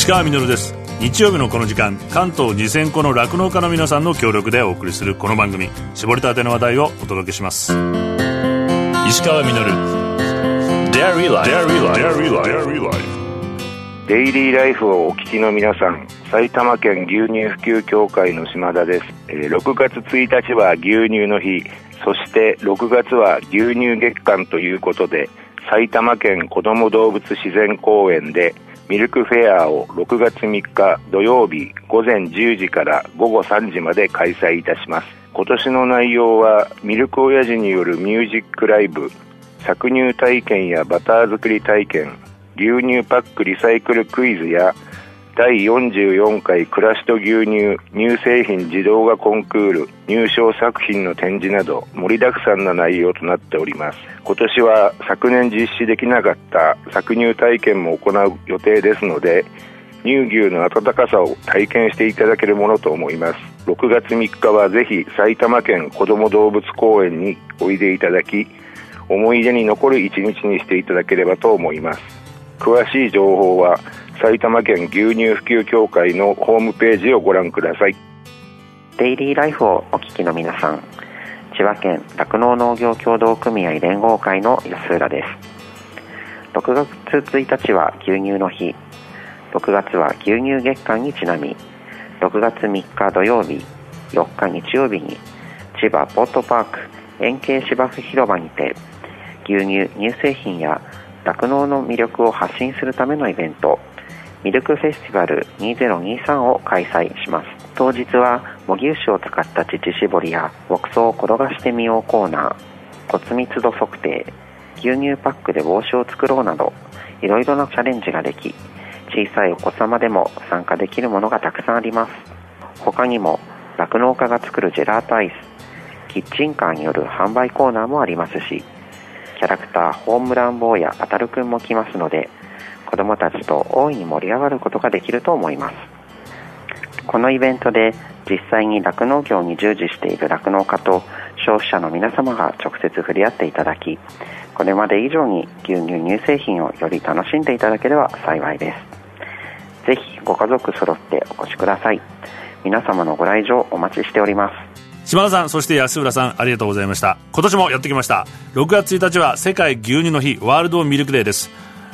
石川みです。日曜日のこの時間関東2000個の酪農家の皆さんの協力でお送りするこの番組。絞りたての話題をお届けします。石川みデイリーライフをお聞きの皆さん埼玉県牛乳普及協会の島田です、えー、6月1日は牛乳の日。そして6月は牛乳月間ということで埼玉県子ども動物自然公園でミルクフェアを6月3日土曜日午前10時から午後3時まで開催いたします。今年の内容はミルク親父によるミュージックライブ搾乳体験やバター作り体験牛乳パックリサイクルクイズや第44回暮らしと牛乳乳製品自動画コンクール入賞作品の展示など盛りだくさんな内容となっております。今年は昨年実施できなかった搾乳体験も行う予定ですので乳牛の温かさを体験していただけるものと思います。6月3日はぜひ埼玉県子ども動物公園においでいただき思い出に残る一日にしていただければと思います。詳しい情報は埼玉県牛乳普及協会のホームページをご覧ください。デイリーライフをお聞きの皆さん千葉県酪農農業協同組合連合会の安浦です。6月1日は牛乳の日。6月は牛乳月間にちなみ6月3日土曜日4日日曜日に千葉ポートパーク円形芝生広場にて牛乳乳製品や酪農の魅力を発信するためのイベント。ミルクフェスティバル2023を開催します。当日は模擬牛を使った乳搾りや牧草を転がしてみようコーナー骨密度測定牛乳パックで帽子を作ろうなどいろいろなチャレンジができ小さいお子様でも参加できるものがたくさんあります。他にも酪農家が作るジェラートアイスキッチンカーによる販売コーナーもありますしキャラクターホームランボーやあたるくんも来ますので子どもたちと大いに盛り上がることができると思います。このイベントで実際に酪農業に従事している酪農家と消費者の皆様が直接触れ合っていただきこれまで以上に牛乳乳製品をより楽しんでいただければ幸いです。ぜひご家族揃ってお越しください。皆様のご来場お待ちしております。島田さんそして安浦さんありがとうございました。今年もやってきました。6月1日は世界牛乳の日ワールドミルクデーです。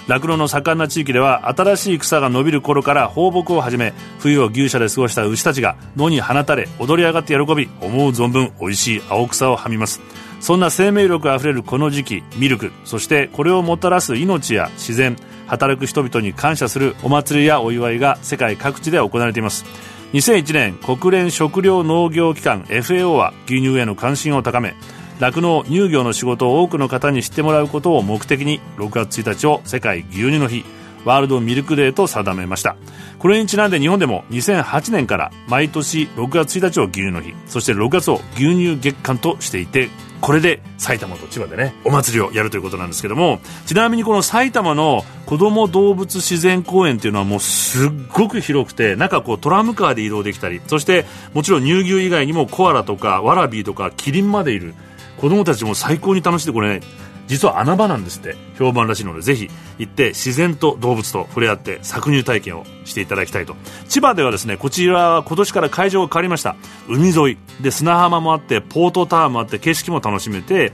酪農の盛んな地域では新しい草が伸びる頃から放牧を始め冬を牛舎で過ごした牛たちが野に放たれ踊り上がって喜び思う存分美味しい青草をはみます。そんな生命力あふれるこの時期ミルクそしてこれをもたらす命や自然働く人々に感謝するお祭りやお祝いが世界各地で行われています。2001年国連食糧農業機関 FAO は牛乳への関心を高め酪農乳業の仕事を多くの方に知ってもらうことを目的に6月1日を世界牛乳の日ワールドミルクデーと定めました。これにちなんで日本でも2008年から毎年6月1日を牛乳の日そして6月を牛乳月間としていてこれで埼玉と千葉でねお祭りをやるということなんですけどもちなみにこの埼玉の子ども動物自然公園っていうのはもうすっごく広くて中こうトラムカーで移動できたりそしてもちろん乳牛以外にもコアラとかワラビーとかキリンまでいる子供たちも最高に楽しんでこれ、ね、実は穴場なんですって評判らしいのでぜひ行って自然と動物と触れ合って搾乳体験をしていただきたいと。千葉ではですねこちらは今年から会場が変わりました。海沿い。で砂浜もあってポートタワーもあって景色も楽しめて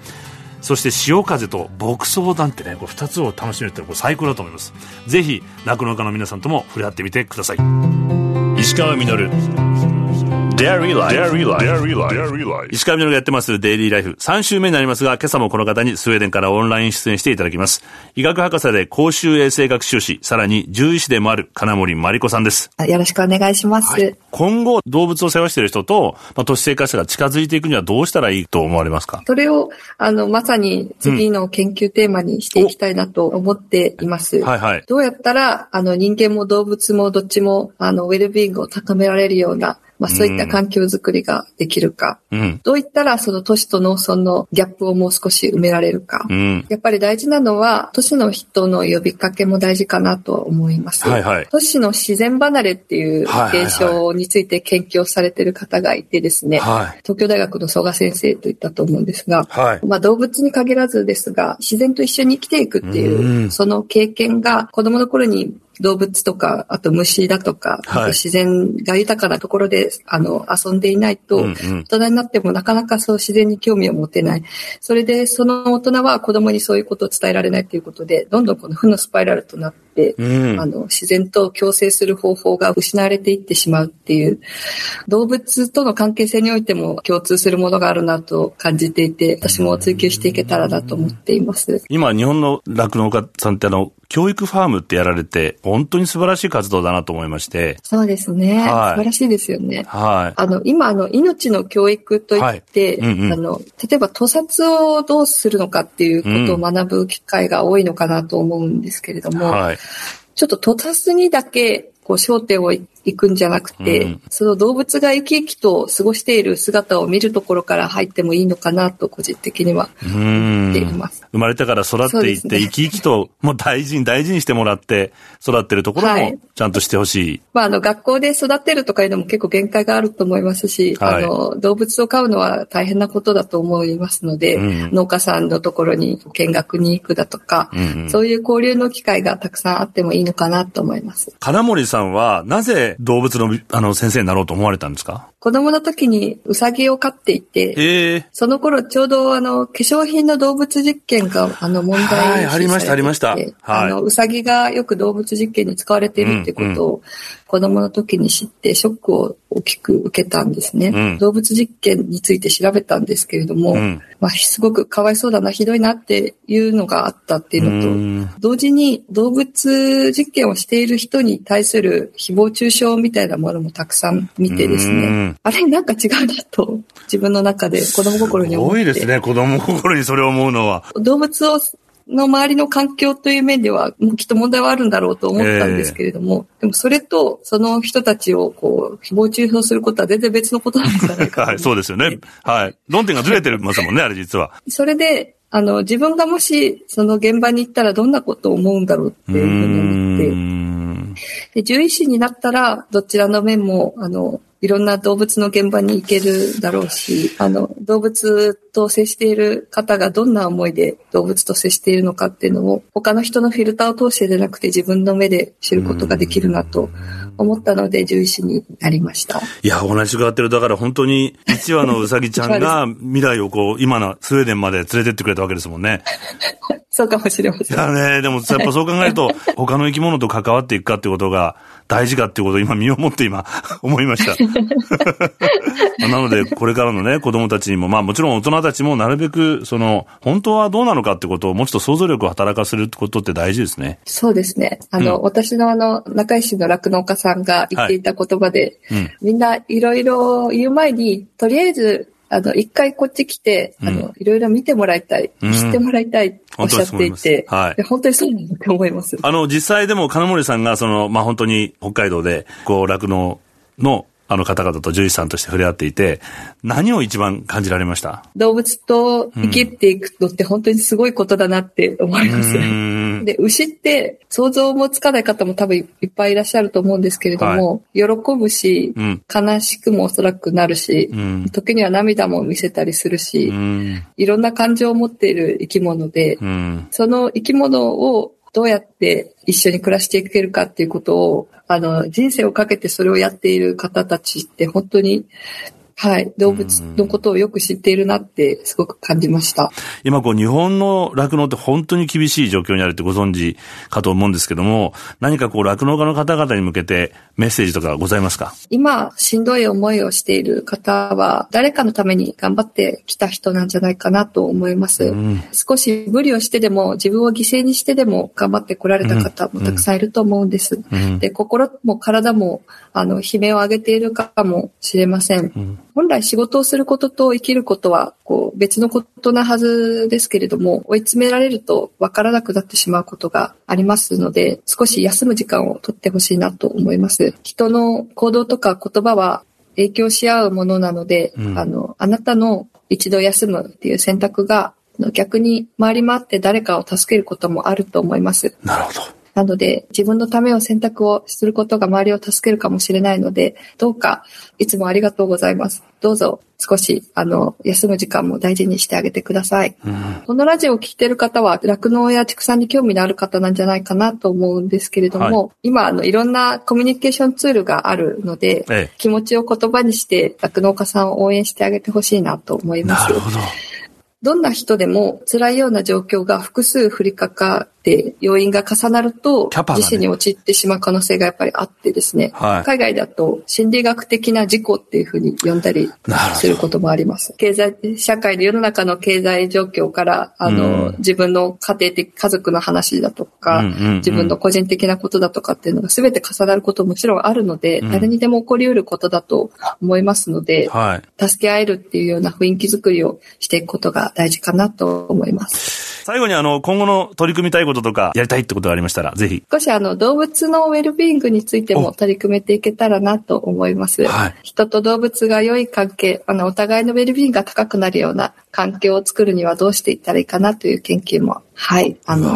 そして潮風と牧草なんてねこれ2つを楽しめるってこれ最高だと思います。ぜひ酪農家の皆さんとも触れ合ってみてください。石川稔。石上がやってますデイリーライフ3週目になりますが、今朝もこの方にスウェーデンからオンライン出演していただきます。医学博士で公衆衛生学修士、さらに獣医師でもある金森真理子さんです。よろしくお願いします。はい、今後、動物を世話している人と、まあ、都市生活者が近づいていくにはどうしたらいいと思われますか？それを、あの、まさに次の研究テーマにしていきたいなと思っています。はいはい。どうやったら、あの、人間も動物もどっちも、あの、ウェルビーイングを高められるようなまあそういった環境づくりができるか、うん、どういったらその都市と農村のギャップをもう少し埋められるか、うん、やっぱり大事なのは都市の人の呼びかけも大事かなと思います。はいはい、都市の自然離れっていう現象について研究をされている方がいてですね、はい、東京大学の曽我先生といったと思うんですが、はい、まあ動物に限らずですが、自然と一緒に生きていくっていう、うん、その経験が子供の頃に動物とか、あと虫だとか、はい、自然が豊かなところで、あの、遊んでいないと、うんうん、大人になってもなかなかそう自然に興味を持てない。それで、その大人は子供にそういうことを伝えられないということで、どんどんこの負のスパイラルとなって、うん、あの、自然と共生する方法が失われていってしまうっていう、動物との関係性においても共通するものがあるなと感じていて、私も追求していけたらなと思っています。今、日本の酪農家さんってあの、教育ファームってやられて、本当に素晴らしい活動だなと思いまして。そうですね。はい、素晴らしいですよね。はい。あの、今、あの、命の教育といって、はいうんうん、あの、例えば、屠殺をどうするのかっていうことを学ぶ機会が多いのかなと思うんですけれども、うん、はい。ちょっと屠殺にだけこう焦点を行くんじゃなくて、うん、その動物が生き生きと過ごしている姿を見るところから入ってもいいのかなと個人的には思っています。生まれてから育っていって、ね、生き生きともう大事に大事にしてもらって育ってるところもちゃんとしてほしい。はい、まあ、あの、学校で育てるとかいうのも結構限界があると思いますし、はい、あの、動物を飼うのは大変なことだと思いますので、うん、農家さんのところに見学に行くだとか、うんうん、そういう交流の機会がたくさんあってもいいのかなと思います。金森さんはなぜ動物のあの先生になろうと思われたんですか？子供の時にウサギを飼っていて、え。ー、その頃ちょうどあの化粧品の動物実験があの問題はい、ありました、ありました。はい、あの、ウサギがよく動物実験に使われているってことを、子供の時に知ってショックを大きく受けたんですね。うん、動物実験について調べたんですけれども、うん、まあ、すごくかわいそうだな、ひどいなっていうのがあったっていうのと、同時に動物実験をしている人に対する誹謗中傷みたいなものもたくさん見てですね、あれなんか違うなと自分の中で子供心に思って。すごいですね、子供心にそれを思うのは。動物をの周りの環境という面では、きっと問題はあるんだろうと思ったんですけれども、えー、でもそれと、その人たちを、こう、誹謗中傷することは全然別のことなんじゃないか はい、そうですよね。はい。論点がずれてるますもんね、あれ実は。それで、あの、自分がもし、その現場に行ったらどんなことを思うんだろうっていうふうに思って、で、獣医師になったら、どちらの面も、あの、いろんな動物の現場に行けるだろうし、あの、動物と接している方がどんな思いで動物と接しているのかっていうのを、他の人のフィルターを通してでなくて自分の目で知ることができるなと思ったので、獣医師になりました。いや、お話伺ってる。だから本当に1羽のうさぎちゃんが 未来をこう、今のスウェーデンまで連れてってくれたわけですもんね。そうかもしれません。いやね、でもやっぱそう考えると、他の生き物と関わっていくかっていうことが大事かっていうことを今身をもって今思いました。なので、これからのね、子供たちにも、まあもちろん大人たちもなるべく、その、本当はどうなのかってことをもうちょっと想像力を働かせるってことって大事ですね。そうですね。あの、うん、私のあの、中石の酪農家さんが言っていた言葉で、はいうん、みんないろいろ言う前に、とりあえずあの、一回こっち来て、あの、いろいろ見てもらいたい、知ってもらいたい、おっしゃっていて、はい。本当にそうなんだと思います。あの、実際でも金森さんが、その、まあ、本当に北海道で、こう、酪農のあの方々と獣医師さんとして触れ合っていて、何を一番感じられました？動物と生きていくのって本当にすごいことだなって思います。で、牛って想像もつかない方も多分いっぱいいらっしゃると思うんですけれども、はい、喜ぶし、うん、悲しくもおそらくなるし、うん、時には涙も見せたりするし、うん、いろんな感情を持っている生き物で、その生き物をどうやって一緒に暮らしていけるかっていうことを、あの、人生をかけてそれをやっている方たちって本当にはい。動物のことをよく知っているなってすごく感じました。今こう日本の酪農って本当に厳しい状況にあるってご存知かと思うんですけども、何かこう酪農家の方々に向けてメッセージとかございますか？今、しんどい思いをしている方は、誰かのために頑張ってきた人なんじゃないかなと思います。うん、少し無理をしてでも、自分を犠牲にしてでも頑張ってこられた方もたくさんいると思うんです。うん、で、心も体も、あの、悲鳴を上げているかもしれません。うん本来仕事をすることと生きることは、こう、別のことなはずですけれども、追い詰められると分からなくなってしまうことがありますので、少し休む時間をとってほしいなと思います。人の行動とか言葉は影響し合うものなので、うん、あの、あなたの一度休むっていう選択が逆に回り回って誰かを助けることもあると思います。なるほど。なので、自分のためを選択をすることが周りを助けるかもしれないので、どうか、いつもありがとうございます。どうぞ、少し、あの、休む時間も大事にしてあげてください。うん、このラジオを聴いてる方は、酪農や畜産に興味のある方なんじゃないかなと思うんですけれども、はい、今、あの、いろんなコミュニケーションツールがあるので、ええ、気持ちを言葉にして酪農家さんを応援してあげてほしいなと思います。なるほど。どんな人でも辛いような状況が複数降りかかって要因が重なると、自死に陥ってしまう可能性がやっぱりあってですね、はい、海外だと心理学的な事故っていうふうに呼んだりすることもあります。経済、社会で世の中の経済状況から、あの、うん、自分の家庭的、家族の話だとか、うんうんうん、自分の個人的なことだとかっていうのが全て重なることももちろんあるので、うん、誰にでも起こり得ることだと思いますので、はい、助け合えるっていうような雰囲気づくりをしていくことが大事かなと思います。最後にあの、今後の取り組みたいこととか、やりたいってことがありましたら、ぜひ。少しあの、動物のウェルビーイングについても取り組めていけたらなと思います。はい、人と動物が良い関係、あの、お互いのウェルビーイングが高くなるような環境を作るにはどうしていったらいいかなという研究も、はい、あの、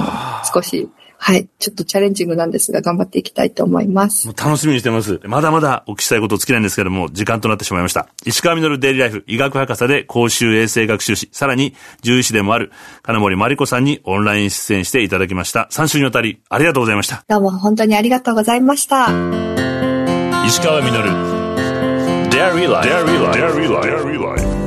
少しはい。ちょっとチャレンジングなんですが、頑張っていきたいと思います。楽しみにしてます。まだまだお聞きしたいこと尽きないんですけれども、時間となってしまいました。石川稔デイリーライフ医学博士で公衆衛生学習士、さらに獣医師でもある金森真理子さんにオンライン出演していただきました。3週にわたりありがとうございました。どうも本当にありがとうございました。石川稔デイリーライフ。デイリーライフ。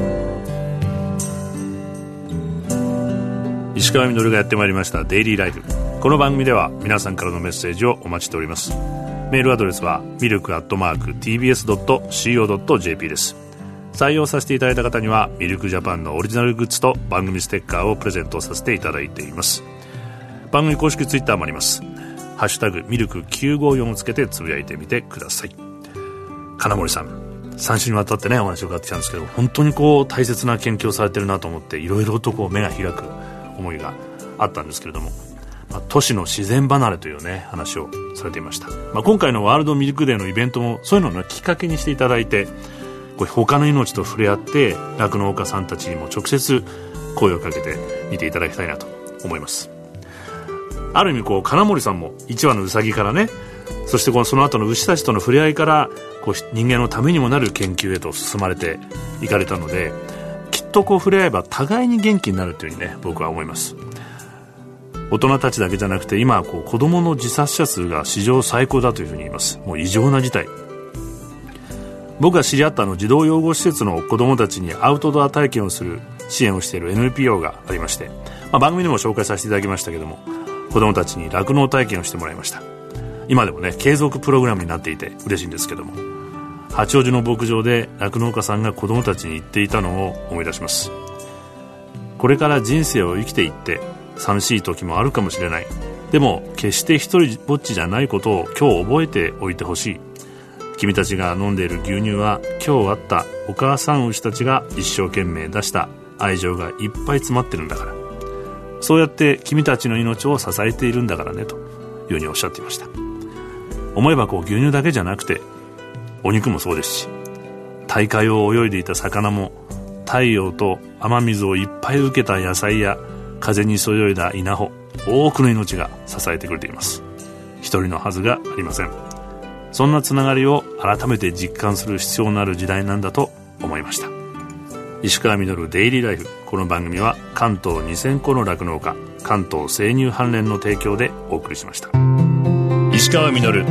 石川稔がやってまいりましたデイリーライフこの番組では皆さんからのメッセージをお待ちしております。メールアドレスはミルクアットマーク TBS.CO.JP です。採用させていただいた方にはミルクジャパンのオリジナルグッズと番組ステッカーをプレゼントさせていただいています。番組公式ツイッターもあります。ハッシュタグミルク954をつけてつぶやいてみてください。金森さん3週にわたってねお話を伺ってきたんですけど本当にこう大切な研究をされてるなと思っていろいろとこう目が開く思いがあったんですけれども、まあ、都市の自然離れというね話をされていました、まあ、今回のワールドミルクデーのイベントもそういうのを、ね、きっかけにしていただいてこれ他の命と触れ合って酪農家さんたちにも直接声をかけて見ていただきたいなと思います。ある意味こう金森さんも1羽のウサギからねそしてこのその後の牛たちとの触れ合いからこう人間のためにもなる研究へと進まれていかれたのできっとこう触れ合えば互いに元気になるというふうにね僕は思います。大人たちだけじゃなくて今はこう子供の自殺者数が史上最高だというふうに言います。もう異常な事態。僕が知り合ったの児童養護施設の子供たちにアウトドア体験をする支援をしている NPO がありまして、まあ、番組でも紹介させていただきましたけども子供たちに酪農体験をしてもらいました。今でもね継続プログラムになっていて嬉しいんですけども。八王子の牧場で酪農家さんが子供たちに言っていたのを思い出します。これから人生を生きていって寂しい時もあるかもしれない。でも決して一人ぼっちじゃないことを今日覚えておいてほしい。君たちが飲んでいる牛乳は今日あったお母さん牛たちが一生懸命出した。愛情がいっぱい詰まってるんだから。そうやって君たちの命を支えているんだからねというふうにおっしゃっていました。思えばこう牛乳だけじゃなくてお肉もそうですし大海を泳いでいた魚も太陽と雨水をいっぱい受けた野菜や風にそよいだ稲穂多くの命が支えてくれています一人のはずがありませんそんなつながりを改めて実感する必要のある時代なんだと思いました石川稔デイリーライフこの番組は関東2000個の酪農家関東生乳関連の提供でお送りしました石川稔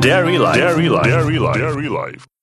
Dairy Life. Dairy Life. Dairy Life. Dairy Life.